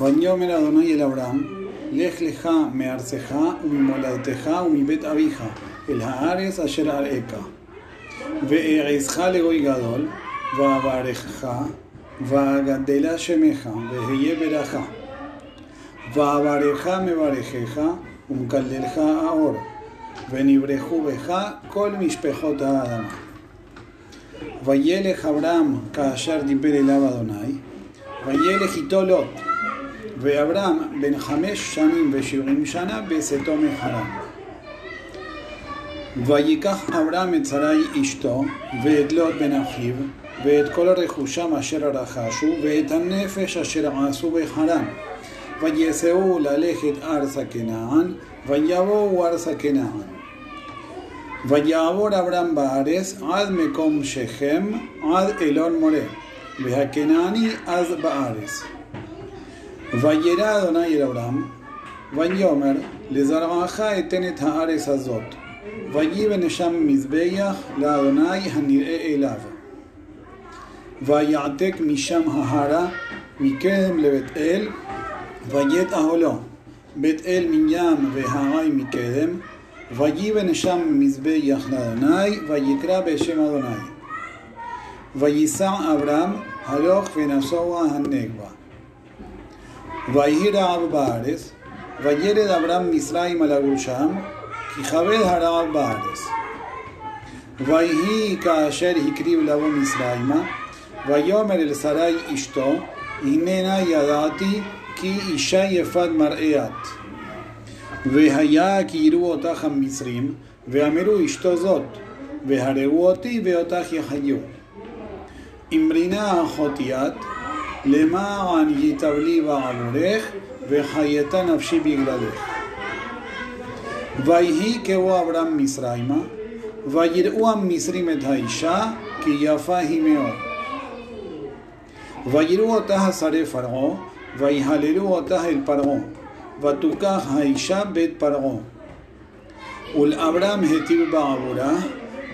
ויאמר אדוני אל אברהם, לך לך מארצך וממולדתך ומבית אביך אל הארץ אשר אראך. ואעזך לגוי גדול, ואברכך, ואגדלה שמך, ואהיה ברכה. ואברך מברכך, ומקללך האור, ונברכו בך כל משפחות האדמה. וילך אברהם כאשר דיבר אליו אדוני, וילך איתו לוט. ואברהם בן חמש שנים ושבעים שנה בצאתו מחרם. ויקח אברהם את שרי אשתו, ואת לוט בן אחיו, ואת כל רכושם אשר רכשו, ואת הנפש אשר עשו בחרם. ויסעו ללכת ארצה כנען, ויבואו ארצה כנען. ויעבור אברהם בארץ עד מקום שכם, עד אלון מורה, והכנעני אז בארץ. Vayera Adonai el Abraham, Vayomer, Lezarbaja etenet haares hazot, Vayiben esham mizbeyach la Adonai hanir'e elav, Vayatek misham hahara, Mikedem levet el, Vayet aholo, Bet el minyam veharai mikedem, Vayiben esham mizbeyach la Adonai, Vayikra beshem Adonai. Vayisam Abraham, Haloch venashoa hanegba. ויהי רעב בארץ, וירד אברהם מצרימה לגור שם, כי כבד הרעב בארץ. ויהי כאשר הקריב לבוא מצרימה, ויאמר אל שרי אשתו, הננה ידעתי כי אישה יפת מראה את. והיה כי יראו אותך המצרים, ואמרו אשתו זאת, והרגו אותי ואותך יחיו. אמרינה אחותי את, למען ייטב לי בעבורך, וחייתה נפשי בגללך. ויהי כבוא אברהם מצרימה, ויראו המצרים את האישה, כי יפה היא מאוד. ויראו אותה שרי פרעה, ויהללו אותה אל פרעה, ותוקח האישה בית פרעה. ולאברהם היטיב בעבורה,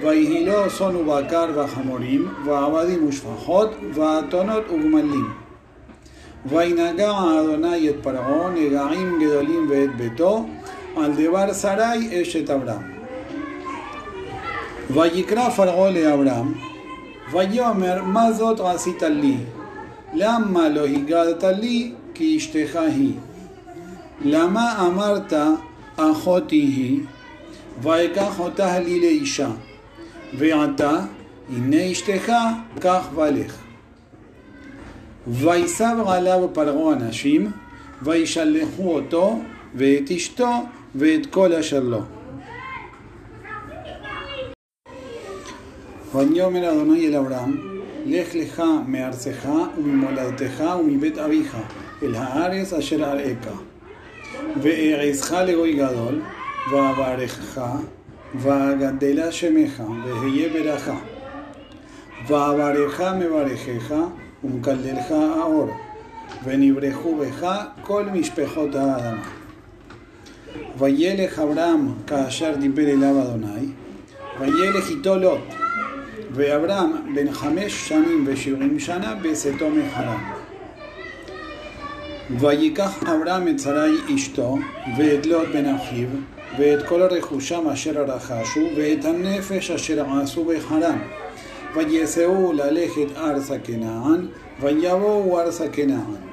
ויהי לו צאן ובקר וחמורים, ועבדים ושפחות, ואתונות וגמלים. וינגע אדוני את פרעה נגעים גדולים ואת ביתו, על דבר שרי אשת אברהם. ויקרא פרעה לאברהם, ויאמר מה זאת עשית לי? למה לא הגעת לי כי אשתך היא? למה אמרת אחותי היא? ויקח אותה לי לאישה. ועתה, הנה אשתך, קח ולך. ויסב עליו פרעה אנשים, וישלחו אותו, ואת אשתו, ואת כל אשר לו. ויאמר אדוני אל אברהם, לך לך מארצך וממולדתך ומבית אביך, אל הארץ אשר אראך. ואעזך לגוי גדול, ואברכך, ואגדלה שמך, ואהיה ברכה. ואברך מברכך, ומקללך האור, ונברכו בך כל משפחות האדמה. וילך אברהם כאשר דיבר אליו אדוני, וילך איתו לוט. ואברהם בן חמש שנים ושבעים שנה בצאתו מחרם. ויקח אברהם את שרי אשתו, ואת לוט בן אחיו, ואת כל רכושם אשר רכשו, ואת הנפש אשר עשו בחרם. ויסעו ללכת ארצה כנען, ויבואו ארצה כנען.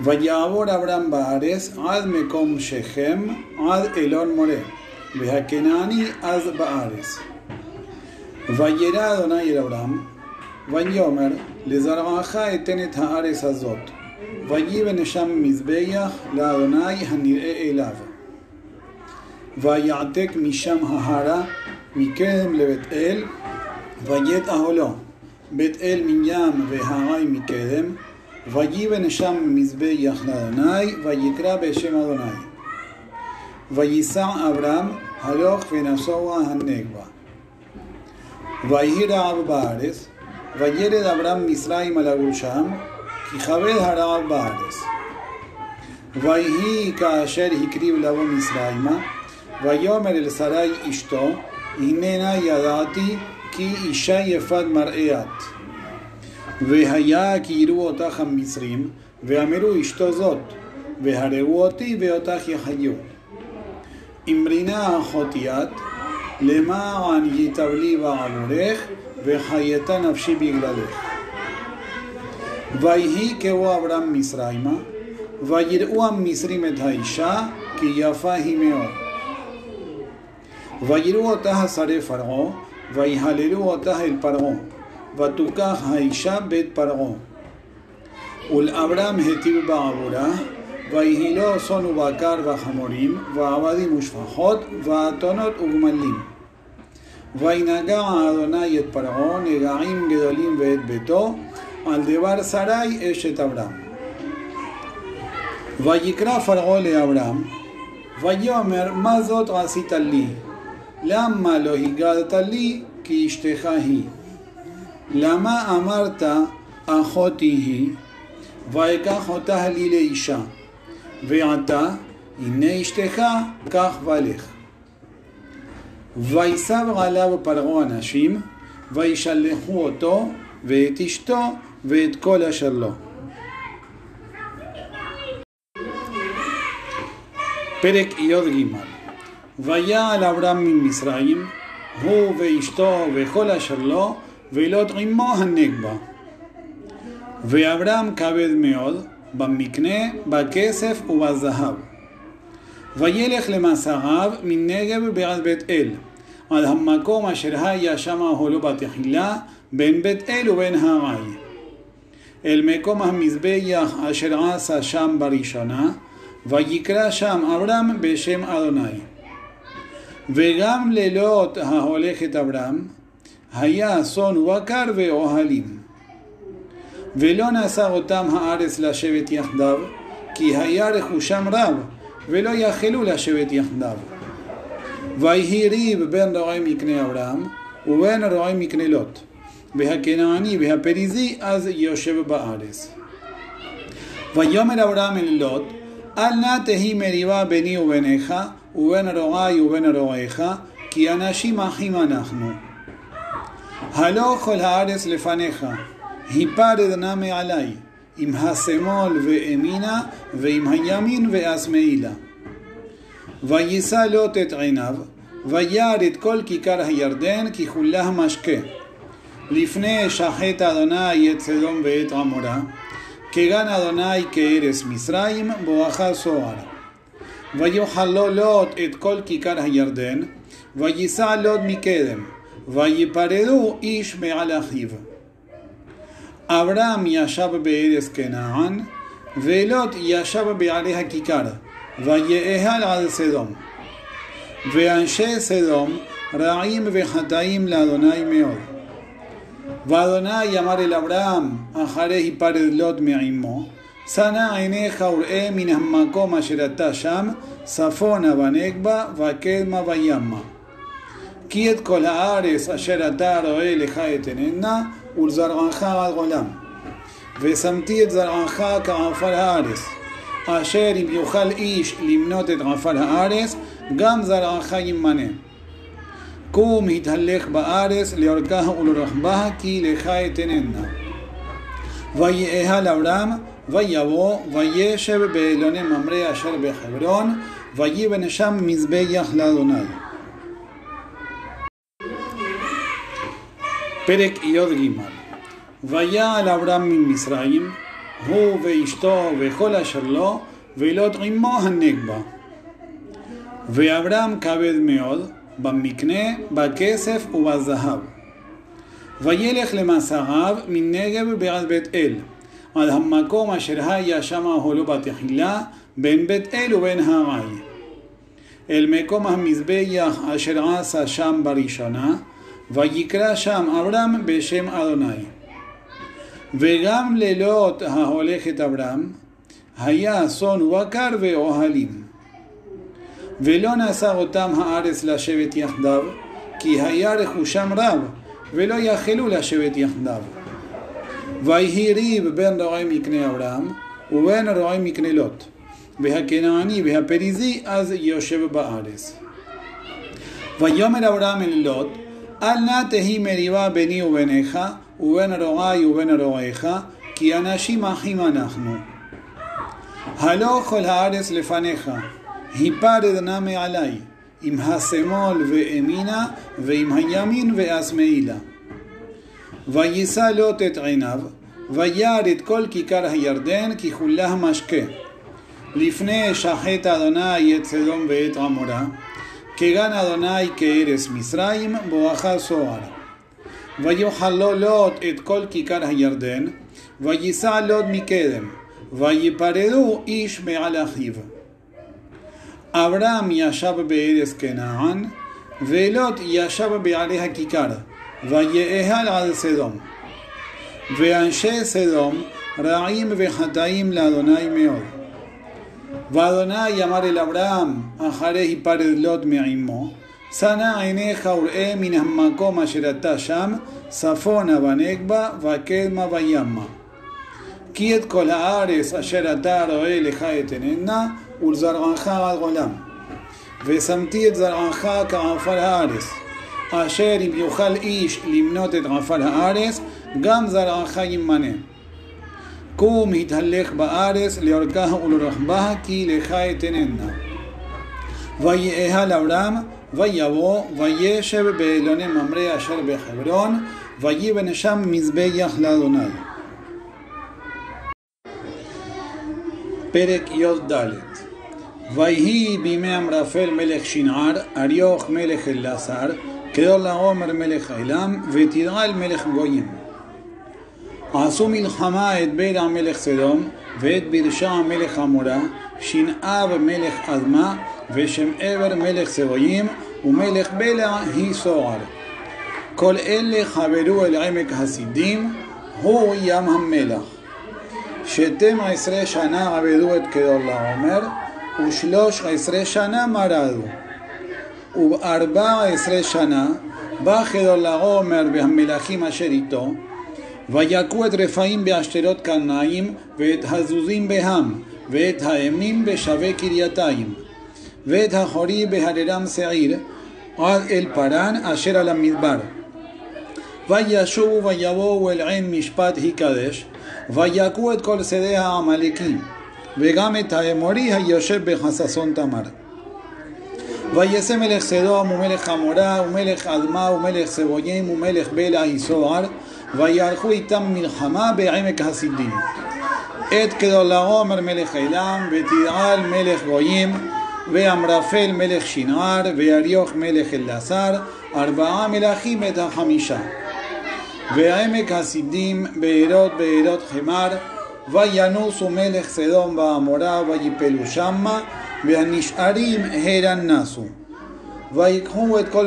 ויעבור אברהם בארץ עד מקום שכם, עד אלון מורה, והכנעני אז בארץ. וירא אדוני אל אברהם, ויאמר לזרעך אתן את הארץ הזאת, ויבן שם מזבח לאדוני הנראה אליו. ויעתק משם ההרה מקדם לבית אל, ויית אהלו, בית אל מים והרי מקדם, ויבן שם מזבח לאדוני, ויקרא בשם אדוני. וייסע אברהם הלוך ונסוע הנגבה. ויהי רעב בארץ, וירד אברהם מצרימה לגור שם, כי כבד הרעב בארץ. ויהי כאשר הקריב לבוא מצרימה, ויאמר אל שרי אשתו, הננה ידעתי כי אישה יפת מראה את. והיה כי יראו אותך המצרים, ואמרו אשתו זאת, והרגו אותי ואותך יחיו. אמרינה אחותי את, למען ייטב לי בעבורך, וחייתה נפשי בגללך. ויהי כהו אברהם מצרימה, ויראו המצרים את האישה, כי יפה היא מאוד. ויראו אותה שרי פרעה, ויהללו אותה אל פרעה, ותוקח האישה בית פרעה. ולאברהם היטיב בעבורה, ויהי לו צאן ובקר וחמורים, ועבדים ושפחות, ואתונות וגמלים. וינגע אדוני את פרעה נגעים גדולים ואת ביתו, על דבר שרי אשת אברהם. ויקרא פרעה לאברהם, ויאמר מה זאת עשית לי? למה לא הגדת לי כי אשתך היא? למה אמרת אחותי היא? ויקח אותה לי לאישה. ועתה הנה אשתך קח ולך. ויסבר עליו פרעה אנשים, וישלחו אותו ואת אשתו ואת כל אשר לו. פרק י"ג ויעל אברהם ממצרים, הוא ואשתו וכל אשר לו, ולוט עמו הנגבה. ואברהם כבד מאוד, במקנה, בכסף ובזהב. וילך למסעיו מנגב בעד בית אל, על המקום אשר היה שמה הולו בתחילה, בין בית אל ובין הרי. אל מקום המזבח אשר עשה שם בראשונה, ויקרא שם אברהם בשם אדוני. וגם לילות ההולכת אברהם, היה אסון ובקר ואוהלים. ולא נשא אותם הארץ לשבת יחדיו, כי היה רכושם רב, ולא יכלו לשבת יחדיו. ויהי ריב בין רועי מקנה אברהם, ובין רועי מקנה לוט. והכנעני והפריזי אז יושב בארץ. ויאמר אברהם אל לוט, אל נא תהי מריבה ביני וביניך, ובין רועי ובין רועיך, כי אנשים אחים אנחנו. הלא כל הארץ לפניך, היפרד נא מעלי, עם השמאל ואמינה, ועם הימין ואשמאילה. ויישא לוט את עיניו, וירא את כל כיכר הירדן ככולה משקה. לפני שחט אדוני את סדום ואת עמורה, כגן אדוני כארץ מצרים, בואכה סוהר. ויאכל לו לוט את כל כיכר הירדן, וייסע לוט מקדם, ויפרדו איש מעל אחיו. אברהם ישב בארץ כנען, ולוט ישב בערי הכיכר, ויאהל על סדום. ואנשי סדום רעים וחטאים לאדוני מאוד. ואדוני אמר אל אברהם, אחרי היפרד לוט מעמו, שנא עיניך וראה מן המקום אשר אתה שם, צפונה בנגבה וקדמה וימה. כי את כל הארץ אשר אתה רואה לך אתננה, ולזרעך עד עולם. ושמתי את זרעך כעפר הארץ, אשר אם יוכל איש למנות את עפר הארץ, גם זרעך ימנה. קום התהלך בארץ לאורכה ולרחבה כי לך אתננה. ויאהל אברהם ויבוא וישב באלוני ממרא אשר בחברון ויבן שם מזבח לאדוני. פרק י"ג ויעל אברהם ממצרים הוא ואשתו וכל אשר לו ולוט עמו הנגבה. ואברהם כבד מאוד במקנה, בכסף ובזהב. וילך למסעיו מנגב בעד בית אל, על המקום אשר היה שמה הולו בתחילה, בין בית אל ובין הרי. אל מקום המזבח אשר עשה שם בראשונה, ויקרא שם אברהם בשם אדוני. וגם לילות ההולכת אברהם, היה אסון ובקר ואוהלים. ולא נשא אותם הארץ לשבת יחדיו, כי היה רכושם רב, ולא יכלו לשבת יחדיו. ויהי ריב בין רועי מקנה אברהם, ובין רועי מקנה לוט, והכנעני והפריזי אז יושב בארץ. ויאמר אברהם אל לוט, אל נא תהי מריבה ביני וביניך, ובין רועי ובין רועיך, כי אנשים אחים אנחנו. הלא כל הארץ לפניך, היפרד נא מעלי, עם השמאל ואמינה, ועם הימין Vayisa lot et einav, vayar et kol kikar hayarden, kihulah mashke. Lifne shahet Adonai et sedom veet amora, que gana Adonai que eres Misraim, boaja soar. Vayohaló lot et kol kikar hayarden, vayisa lot mikedem, vayiparedu ish me'al ahiv. Abraham yashab be'eres Kenaan, velot yashab be'aleja kikar. ויאהל על סדום. ואנשי סדום רעים וחטאים לאדוני מאוד. ואדוני אמר אל אברהם, אחרי היפרד לוט מעמו, שנא עיניך וראה מן המקום אשר אתה שם, צפונה ונגבה וקדמה וימה. כי את כל הארץ אשר אתה רואה לך אתננה, ולזרעך עד עולם. ושמתי את זרעך כעפר הארץ, אשר אם יוכל איש למנות את עפר הארץ, גם זרעך ימנה. קום התהלך בארץ לאורכה ולרחבה, כי לך אתננה. ויאהל אברהם, ויבוא, וישב באלוני ממרא אשר בחברון, ויבן שם מזבח לאדוני. פרק י"ד ויהי בימי אמרפל מלך שנער, אריוך מלך אלעשר, כדור לעומר מלך עילם, ותדעל מלך גויים. עשו מלחמה את בלע מלך סדום, ואת ברשע מלך עמורה, שנאב מלך אדמה, ושם עבר מלך סבויים, ומלך בלע היא סוער. כל אלה חברו אל עמק הסידים, הוא ים המלח. שתים עשרה שנה עבדו את כדור לעומר, ושלוש עשרה שנה מרדו. ובארבע עשרה שנה בא כדור לעומר והמלכים אשר איתו, ויכו את רפאים באשתרות קנאים, ואת הזוזים בהם, ואת האמים בשבי קרייתיים, ואת החורי בהררם שעיר, עד אל פרן אשר על המדבר. וישובו ויבואו אל עין משפט הקדש, ויכו את כל שדה העמלקים, וגם את האמורי היושב בחססון תמר. ויעשה מלך סדום ומלך עמורה ומלך אדמה ומלך סבויים ומלך בלע יסוער ויערכו איתם מלחמה בעמק הסידים. את כדולעומר מלך עילם ותיעל מלך גויים ואמרפל מלך שנער ואריוך מלך אלעשר ארבעה מלכים את החמישה. ועמק הסידים בארות בארות חמר Vayanusu Melech Sedom Baamorá, Vayipelushama, Veanish'arim Heran Nasu. Vayikhu et kol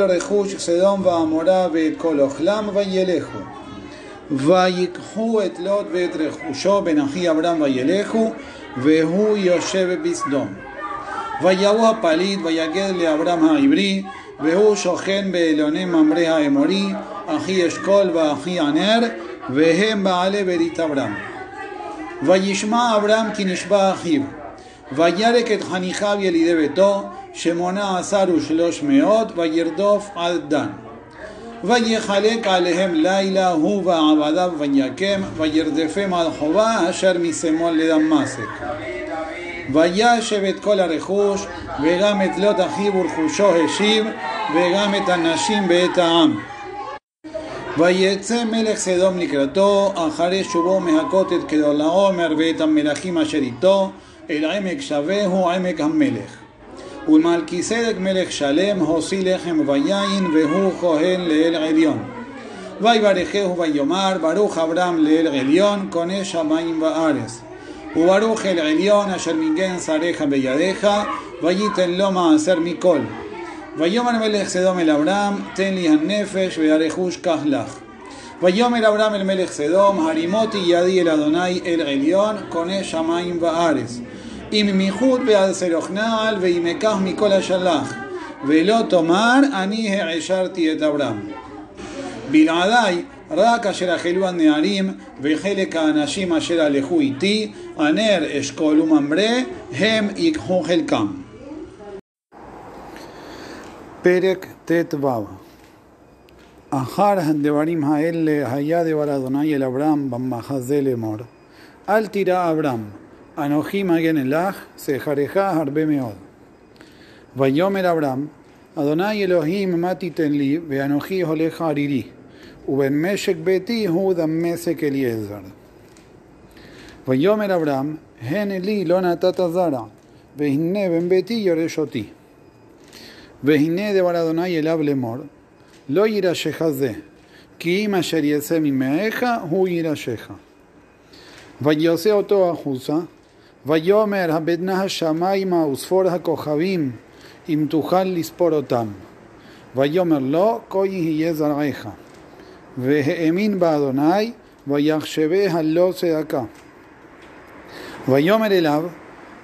Sedom Baamorá, Veet kol Ochlam, Vayelehu. Vayikhu et Lot Veet Benahi Abram Vayelehu, Vehu Yosheb Bisdom. Vayahu Palit, Vayaged le Abram Haibri, Vehu Shochen Beelonem Amre Haemori, Ahi Eshkol Vahi Aner, Vehem Baale Berit Abram. וישמע אברהם כי נשבע אחיו וירק את חניכיו ילידי ביתו שמונה עשר ושלוש מאות וירדוף עד דן. ויחלק עליהם לילה הוא ועבדיו ויקם וירדפם על חובה אשר משמאל לדמשק. וישב את כל הרכוש וגם את לוט אחיו ורכושו השיב וגם את הנשים ואת העם. ויצא מלך סדום לקראתו אחרי שובו מהכות את כדולעומר ואת המלכים אשר איתו אל עמק שווה עמק המלך. ולמלכיסדק מלך שלם הוציא לחם ויין והוא כהן לאל עליון. ויברכהו ויאמר ברוך אברהם לאל עליון קונה שמיים וארץ. וברוך אל עליון אשר מיגן שריך בידיך וייתן לו מעשר מכל. ויאמר מלך סדום אל אברהם תן לי הנפש והרכוש קח לך. ויאמר אברהם אל מלך סדום הרימותי ידי אל אדוני אל עליון קונה שמיים וארץ. אם מיחוד ועל סרוך נעל ואם אקח מכל השלח ולא תאמר אני העשרתי את אברהם. בלעדיי רק אשר אכלו הנערים וחלק האנשים אשר הלכו איתי, הנר, אשכול וממרא, הם ייקחו חלקם. Perek Tetvav. Ahar Devarim Hael le Hayá de Baradonai el Abraham Bambahazel Emor. Al tira Abraham. Anohim Agen Elach Sejarejá Harbe Meod. Vayomer Abraham. Adonai Elohim Mati Tenli Beanohi Oleja Ariri. Uben Meshek Beti Hudam Mesek Eliezer. Vayomer Abraham. Hen Eli Lona Tata Zara. Vehinne Ben Beti והנה דבר אדוני אליו לאמור, לא יירשך זה, כי אם אשר יצא ממאיך הוא יירשך. ויוצא אותו החוצה, ויאמר הבט נא השמיימה וספור הכוכבים, אם תוכל לספור אותם. ויאמר לו, כה יהיה זרעך. והאמין באדוני, ויחשביה לו צדקה. ויאמר אליו,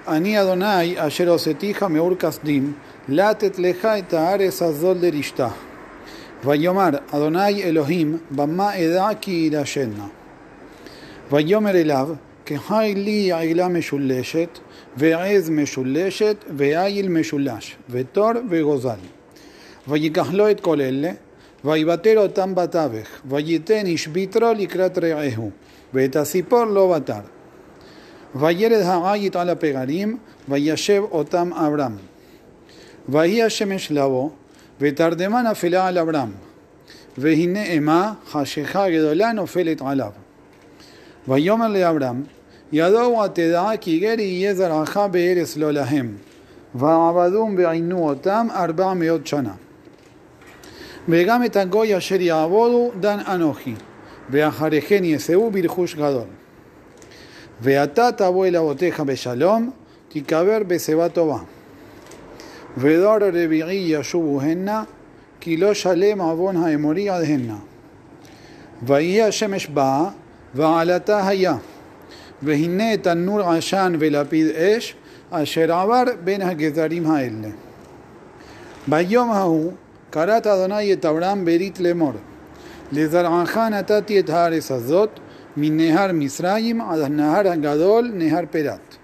אני אדוני אשר עושתיך מאור כסדים, לתת לך את הארץ הזאת לרשתה. ויאמר אדוני אלוהים, במה אדע כי ירשנה. ויאמר אליו, כחי לי עילה משולשת, ועז משולשת, ועיל משולש, ותור וגוזל. ויקח לו את כל אלה, ויבטל אותם בתווך, וייתן איש ביתרו לקראת רעהו, ואת הציפור לא בטר. וירד העית על הפגרים, וישב אותם אברהם. Vahia Shemesh Lavo, Betardemana Fela al Abram, Vehine Ema, Hasheha Gedolano Felet Alab. Vayomer le Abram, Yadowa Teda Kigeri Yezar Aja Beeres Lolahem, Vaabadum Beainu Otam Arba Meot Shana. Vegame Tangoy Asher Yabodu Dan Anoji, Beajarejeni Eseu Birjush Gadol. Beatata abuela boteja beshalom, tikaber besebatova. אבותיך בשלום, תיקבר בשיבה טובה. ודור רביעי ישובו הנה, כי לא שלם עוון האמורי עד הנה. ויהי השמש באה, ועלתה היה. והנה תנור עשן ולפיד אש, אשר עבר בין הגזרים האלה. ביום ההוא קראת אדוני את אברהם ברית לאמור, לזרעך נתתי את הארץ הזאת, מנהר מצרים עד הנהר הגדול, נהר פרת.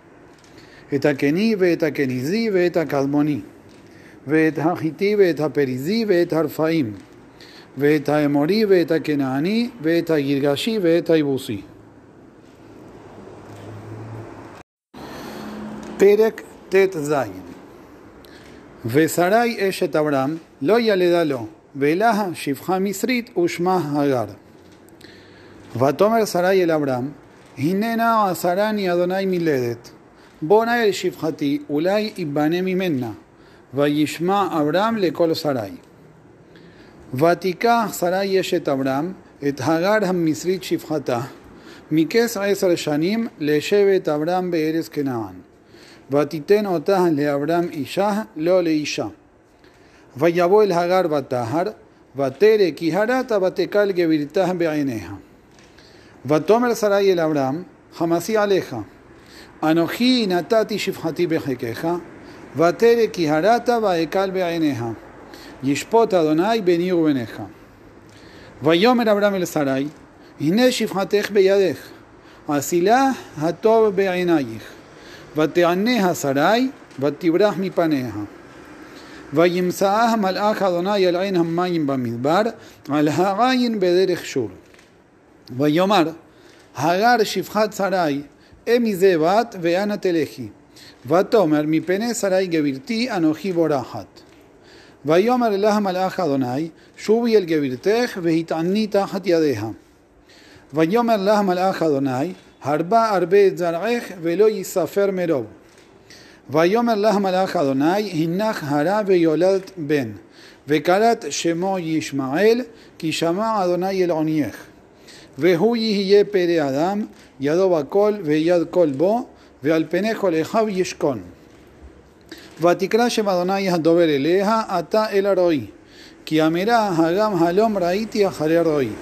את הקני ואת הקניזי ואת הקדמוני, ואת החיטי ואת הפריזי ואת הרפאים, ואת האמורי ואת הכנעני, ואת הגרגשי ואת היבוסי. פרק ט"ז ושרי אשת אברהם לא ילדה לו, ולה שפחה מצרית ושמה הגר. ותאמר שרי אל אברהם, הננה עשרני אדוני מלדת, בוא נא אל שפחתי, אולי ייבנה ממנה. וישמע אברהם לכל שרי. ותיקח שרי אשת אברהם את הגר המצרית שפחתה, מכס עשר שנים לשבט אברהם בארץ כנען. ותיתן אותה לאברהם אישה, לא לאישה. ויבוא אל הגר וטהר, ותרא כי הרתה ותקל גבירתה בעיניה. ותאמר שרי אל אברהם, חמסי עליך, אנוכי נתתי שפחתי בחיקך, ותרא כי הרתה ואקל בעיניה. ישפוט אדוני ביני וביניך. ויאמר אברהם אל שרי, הנה שפחתך בידך, עשילה הטוב בעינייך. ותענה שרי, ותברח מפניה. וימצאה מלאך אדוני על עין המים במדבר, על העין בדרך שור. ויאמר, הגר שפחת שרי, אמי זה בת, ואנה תלכי. ותאמר, מפני שרי גבירתי, אנוכי בורחת. ויאמר לה מלאך אדוני, שובי אל גבירתך, והתעני תחת ידיה. ויאמר לה מלאך אדוני, הרבה הרבה את זרעך, ולא יספר מרוב. ויאמר לה מלאך אדוני, הנך הרה ויולדת בן, וקראת שמו ישמעאל, כי שמע אדוני אל עונייך. והוא יהיה פרא אדם, ידו בכל ויד כל בו, Vealpenejo lejav yeshkon. Vatikra Madonai dover eleja ata el aroi. Kiamera hagam halom raiti ajareroi.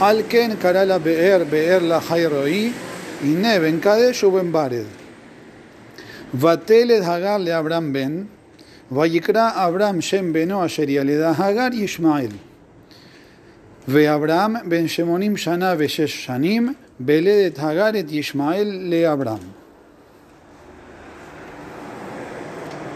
Alken karala beer beer la jairoi. Y neben kadesh uben bared. Vateled hagar le Abraham ben. Vayikra Abraham shem beno asher yaleda hagar y Ishmael. Ve Abraham ben shemonim shana ve shesh shanim. Vele de Tagaret y le Abraham.